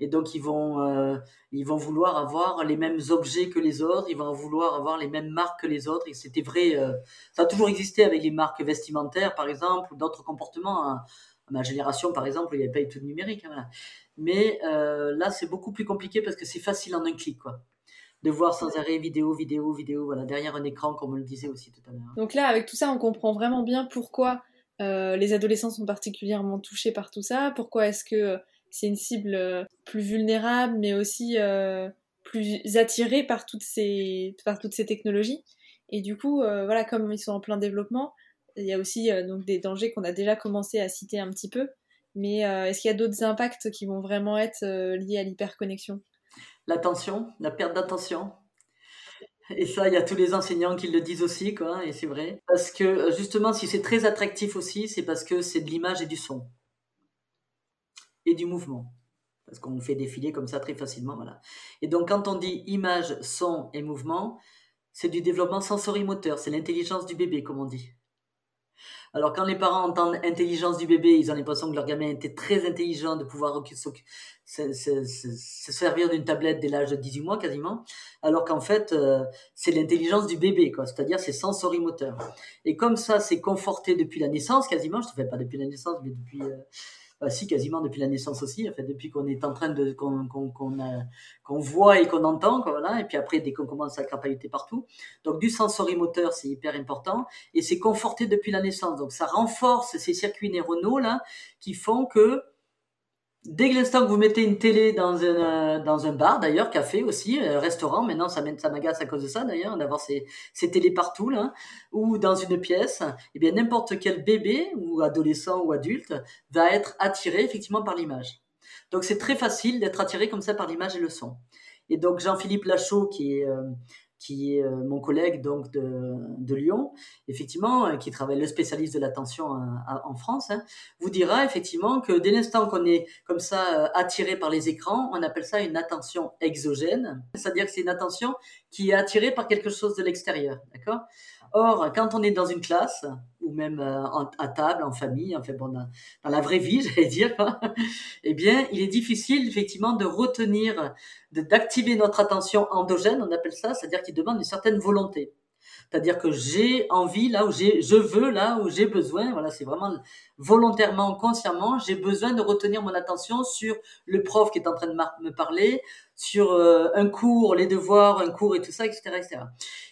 Et donc ils vont, euh, ils vont vouloir avoir les mêmes objets que les autres, ils vont vouloir avoir les mêmes marques que les autres. Et c'était vrai, euh, ça a toujours existé avec les marques vestimentaires, par exemple, ou d'autres comportements. hein. Ma génération, par exemple, il n'y avait pas eu tout de numérique. hein. Mais euh, là, c'est beaucoup plus compliqué parce que c'est facile en un clic, quoi. De voir sans arrêt vidéo, vidéo, vidéo, voilà, derrière un écran, comme on le disait aussi tout à l'heure. Donc là, avec tout ça, on comprend vraiment bien pourquoi euh, les adolescents sont particulièrement touchés par tout ça, pourquoi est-ce que c'est une cible euh, plus vulnérable, mais aussi euh, plus attirée par toutes ces, par toutes ces technologies. Et du coup, euh, voilà, comme ils sont en plein développement, il y a aussi euh, donc des dangers qu'on a déjà commencé à citer un petit peu. Mais euh, est-ce qu'il y a d'autres impacts qui vont vraiment être euh, liés à l'hyperconnexion? L'attention, la perte d'attention. Et ça, il y a tous les enseignants qui le disent aussi, quoi, et c'est vrai. Parce que euh, justement, si c'est très attractif aussi, c'est parce que c'est de l'image et du son. Et du mouvement. Parce qu'on fait défiler comme ça très facilement, voilà. Et donc, quand on dit image, son et mouvement, c'est du développement sensorimoteur, c'est l'intelligence du bébé, comme on dit. Alors, quand les parents entendent intelligence du bébé, ils ont l'impression que leur gamin était très intelligent de pouvoir se, se- se- se servir d'une tablette dès l'âge de 18 mois quasiment, alors qu'en fait, euh, c'est l'intelligence du bébé, quoi. C'est-à-dire, c'est sensorimoteur. Et comme ça, c'est conforté depuis la naissance quasiment, je ne fais pas depuis la naissance, mais depuis, euh, si, quasiment depuis la naissance aussi, depuis qu'on est en train de, qu'on, qu'on voit et qu'on entend. Et puis après, dès qu'on commence à crapahuter partout. Donc, du sensorimoteur, c'est hyper important. Et c'est conforté depuis la naissance. Donc, ça renforce ces circuits neuronaux, là, qui font que, Dès que l'instant que vous mettez une télé dans un, euh, dans un bar, d'ailleurs, café aussi, euh, restaurant, maintenant ça, ça m'agace à cause de ça d'ailleurs, d'avoir ces, ces télés partout, là, ou dans une pièce, eh bien n'importe quel bébé, ou adolescent ou adulte, va être attiré effectivement par l'image. Donc c'est très facile d'être attiré comme ça par l'image et le son. Et donc Jean-Philippe Lachaud, qui est, euh, qui est euh, mon collègue donc de, de Lyon, effectivement, euh, qui travaille le spécialiste de l'attention euh, en France, hein, vous dira effectivement que dès l'instant qu'on est comme ça attiré par les écrans, on appelle ça une attention exogène, c'est-à-dire que c'est une attention qui est attirée par quelque chose de l'extérieur, d'accord? Or, quand on est dans une classe, ou même euh, à table, en famille, enfin bon, dans, la vraie vie, j'allais dire, quoi, eh bien, il est difficile effectivement de retenir, d'activer notre attention endogène, on appelle ça, c'est-à-dire qu'il demande une certaine volonté. C'est-à-dire que j'ai envie là où j'ai, je veux là où j'ai besoin. Voilà, c'est vraiment volontairement, consciemment, j'ai besoin de retenir mon attention sur le prof qui est en train de me parler, sur euh, un cours, les devoirs, un cours et tout ça, etc., etc.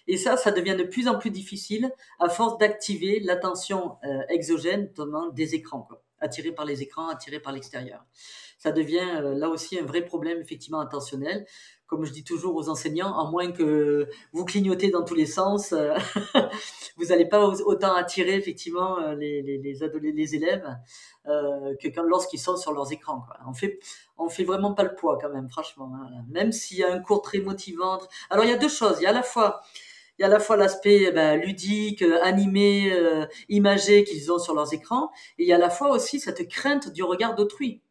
Et ça, ça devient de plus en plus difficile à force d'activer l'attention euh, exogène, notamment des écrans, quoi. attiré par les écrans, attiré par l'extérieur. Ça devient euh, là aussi un vrai problème effectivement attentionnel comme je dis toujours aux enseignants, à moins que vous clignotez dans tous les sens, euh, vous n'allez pas au- autant attirer effectivement euh, les, élèves euh, que lorsqu'ils sont sur leurs écrans. On fait, fait vraiment pas le poids quand même, franchement. hein. Même s'il y a un cours très motivant. Alors il y a deux choses. Il y a à la fois l'aspect eh ben, ludique, animé, euh, imagé qu'ils ont sur leurs écrans, et il y a à la fois aussi cette crainte du regard d'autrui.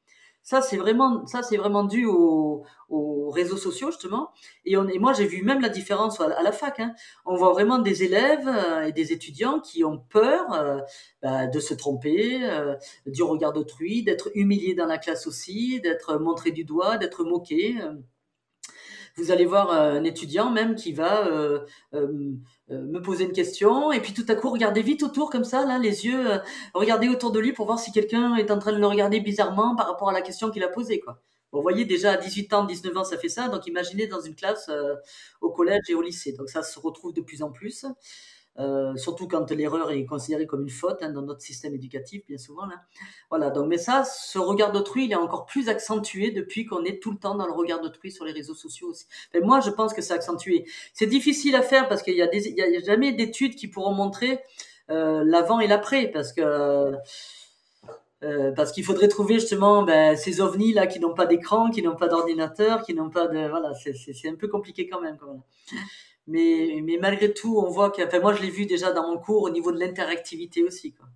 Ça, c'est vraiment, ça, c'est vraiment dû aux, aux réseaux sociaux, justement. Et, on, et moi, j'ai vu même la différence à, la fac. Hein. On voit vraiment des élèves euh, et des étudiants qui ont peur euh, bah, de se tromper, euh, du regard d'autrui, d'être humiliés dans la classe aussi, d'être montré du doigt, d'être moqué. Vous allez voir un étudiant même qui va euh, euh, me poser une question et puis tout à coup regarder vite autour comme ça, là, les yeux, euh, regarder autour de lui pour voir si quelqu'un est en train de le regarder bizarrement par rapport à la question qu'il a posée, quoi. Vous voyez, déjà à 18 ans, 19 ans, ça fait ça. Donc imaginez dans une classe euh, au collège et au lycée. Donc ça se retrouve de plus en plus. Euh, surtout quand l'erreur est considérée comme une faute hein, dans notre système éducatif, bien souvent. Là. Voilà, donc, mais ça, ce regard d'autrui, il est encore plus accentué depuis qu'on est tout le temps dans le regard d'autrui sur les réseaux sociaux aussi. Moi, je pense que c'est accentué. C'est difficile à faire parce qu'il y a, jamais d'études qui pourront montrer euh, l'avant et l'après, euh, parce qu'il faudrait trouver justement ben, ces ovnis là qui n'ont pas d'écran, qui n'ont pas d'ordinateur, qui n'ont pas de voilà, c'est un peu compliqué. Quand même. Mais, mais malgré tout, on voit que, enfin, moi je l'ai vu déjà dans mon cours au niveau de l'interactivité aussi. Quoi.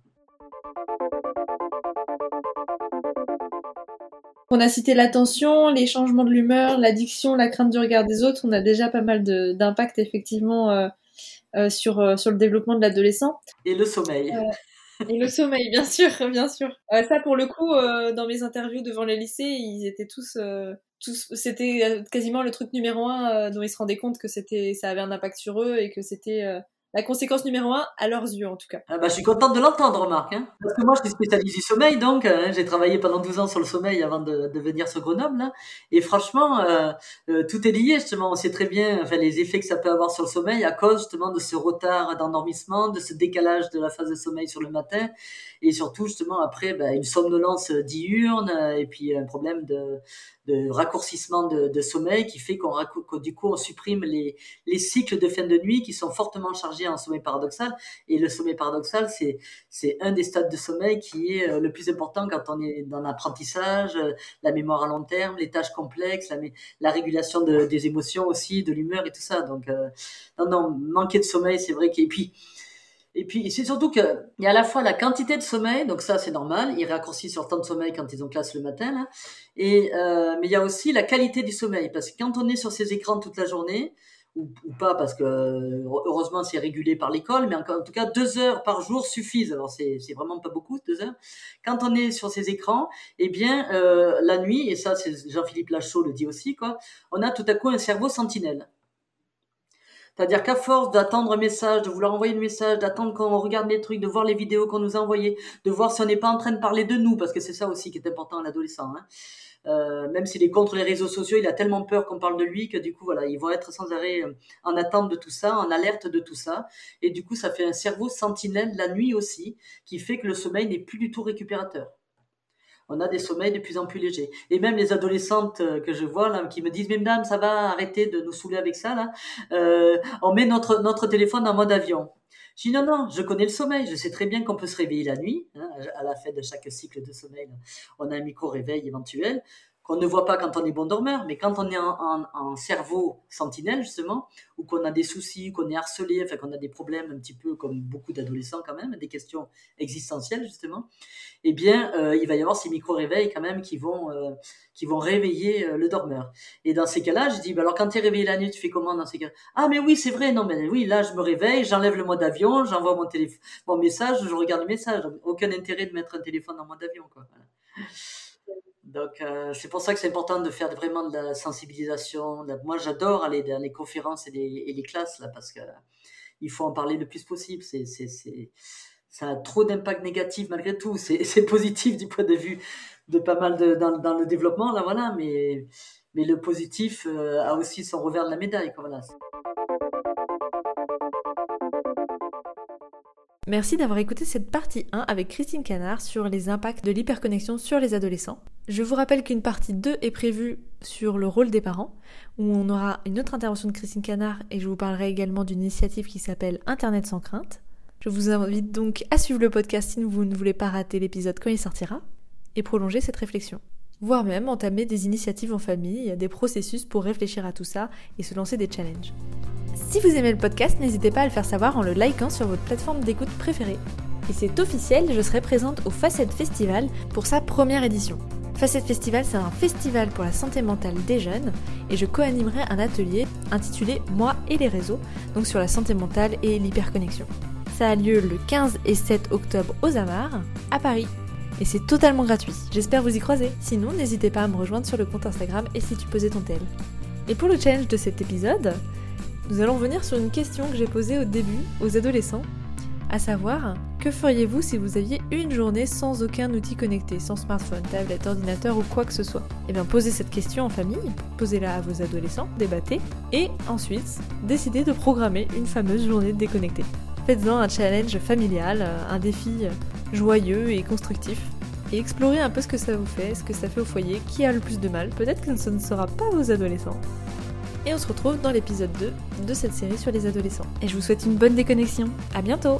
On a cité l'attention, les changements de l'humeur, l'addiction, la crainte du regard des autres. On a déjà pas mal d'impact effectivement euh, euh, sur, euh, sur le développement de l'adolescent. Et le sommeil. Euh, et le sommeil, bien sûr, bien sûr. Euh, ça, pour le coup, euh, dans mes interviews devant les lycées, ils étaient tous, euh, tous, c'était quasiment le truc numéro un dont ils se rendaient compte que c'était, ça avait un impact sur eux et que c'était la conséquence numéro un à leurs yeux en tout cas. Ah bah, je suis contente de l'entendre, remarque. Hein Parce que moi, je suis spécialisée sommeil, donc hein, j'ai travaillé pendant 12 ans sur le sommeil avant de, de venir sur Grenoble. Là. Et franchement, euh, euh, tout est lié justement. On sait très bien enfin, les effets que ça peut avoir sur le sommeil à cause justement de ce retard d'endormissement, de ce décalage de la phase de sommeil sur le matin, et surtout justement après bah, une somnolence diurne et puis un problème de de raccourcissement de, sommeil qui fait qu'on qu du coup on supprime les, les cycles de fin de nuit qui sont fortement chargés en sommeil paradoxal et le sommeil paradoxal c'est c'est un des stades de sommeil qui est euh, le plus important quand on est dans l'apprentissage la mémoire à long terme les tâches complexes la, la régulation de, des émotions aussi de l'humeur et tout ça donc euh, non non manquer de sommeil c'est vrai qu'et puis et puis, c'est surtout qu'il y a à la fois la quantité de sommeil, donc ça, c'est normal. Ils raccourcissent sur temps de sommeil quand ils ont classe le matin. Là. Et, euh, mais il y a aussi la qualité du sommeil. Parce que quand on est sur ces écrans toute la journée, ou, pas, parce que heureusement, c'est régulé par l'école, mais en, tout cas, deux heures par jour suffisent. Alors, c'est vraiment pas beaucoup, deux heures. Quand on est sur ces écrans, eh bien, la nuit, et ça, c'est Jean-Philippe Lachaud le dit aussi, quoi, on a tout à coup un cerveau sentinelle. C'est-à-dire qu'à force d'attendre un message, de vouloir envoyer le message, d'attendre qu'on regarde les trucs, de voir les vidéos qu'on nous a envoyées, de voir si on n'est pas en train de parler de nous, parce que c'est ça aussi qui est important à l'adolescent. Hein. Euh, même s'il est contre les réseaux sociaux, il a tellement peur qu'on parle de lui que du coup, voilà, ils vont être sans arrêt euh, en attente de tout ça, en alerte de tout ça. Et du coup, ça fait un cerveau sentinelle la nuit aussi, qui fait que le sommeil n'est plus du tout récupérateur on a des sommeils de plus en plus légers. Et même les adolescentes euh, que je vois là, qui me disent, mais madame, ça va, arrêter de nous saouler avec ça là. On met notre notre téléphone en mode avion. Je dis non, non, je connais le sommeil, je sais très bien qu'on peut se réveiller la nuit, hein, à la fin de chaque cycle de sommeil, on a un micro-réveil éventuel qu'on ne voit pas quand on est bon dormeur, mais quand on est en, en, en cerveau sentinelle, justement, ou qu'on a des soucis, qu'on est harcelé, enfin qu'on a des problèmes un petit peu comme beaucoup d'adolescents quand même, des questions existentielles, justement, eh bien, euh, il va y avoir ces micro-réveils quand même qui vont, euh, qui vont réveiller euh, le dormeur. Et dans ces cas-là, je dis, bah, alors quand tu es réveillé la nuit, tu fais comment dans ces cas? Ah, mais oui, c'est vrai, non, mais oui, là, je me réveille, j'enlève le mode avion, j'envoie mon, mon message, je regarde le message. Aucun intérêt de mettre un téléphone en mode avion, quoi. Donc, euh, c'est pour ça que c'est important de faire vraiment de la sensibilisation. Moi, j'adore aller dans les conférences et les, classes, là, parce que il faut en parler le plus possible. C'est, ça a trop d'impact négatif malgré tout. C'est, positif du point de vue de pas mal dans le développement, là, voilà, mais, mais le positif euh, a aussi son revers de la médaille, quoi, voilà. Merci d'avoir écouté cette partie 1 avec Christine Canard sur les impacts de l'hyperconnexion sur les adolescents. Je vous rappelle qu'une partie 2 est prévue sur le rôle des parents, où on aura une autre intervention de Christine Canard et je vous parlerai également d'une initiative qui s'appelle Internet sans crainte. Je vous invite donc à suivre le podcast si vous ne voulez pas rater l'épisode quand il sortira et prolonger cette réflexion. Voire même entamer des initiatives en famille, des processus pour réfléchir à tout ça et se lancer des challenges. Si vous aimez le podcast, n'hésitez pas à le faire savoir en le likant sur votre plateforme d'écoute préférée. Et c'est officiel, je serai présente au Facette Festival pour sa première édition. Facette Festival, c'est un festival pour la santé mentale des jeunes et je co-animerai un atelier intitulé Moi et les réseaux, donc sur la santé mentale et l'hyperconnexion. Ça a lieu le 15 et 7 octobre aux Amars, à Paris. Et c'est totalement gratuit. J'espère vous y croiser. Sinon, n'hésitez pas à me rejoindre sur le compte Instagram et si tu posais ton tel. Et pour le challenge de cet épisode, nous allons revenir sur une question que j'ai posée au début aux adolescents, à savoir que feriez-vous si vous aviez une journée sans aucun outil connecté, sans smartphone, tablette, ordinateur ou quoi que ce soit? Eh bien, posez cette question en famille, posez-la à vos adolescents, débattez, et ensuite, décidez de programmer une fameuse journée déconnectée. Faites-en un challenge familial, un défi joyeux et constructif. Et explorez un peu ce que ça vous fait, ce que ça fait au foyer, qui a le plus de mal. Peut-être que ce ne sera pas vos adolescents. Et on se retrouve dans l'épisode 2 de cette série sur les adolescents. Et je vous souhaite une bonne déconnexion. À bientôt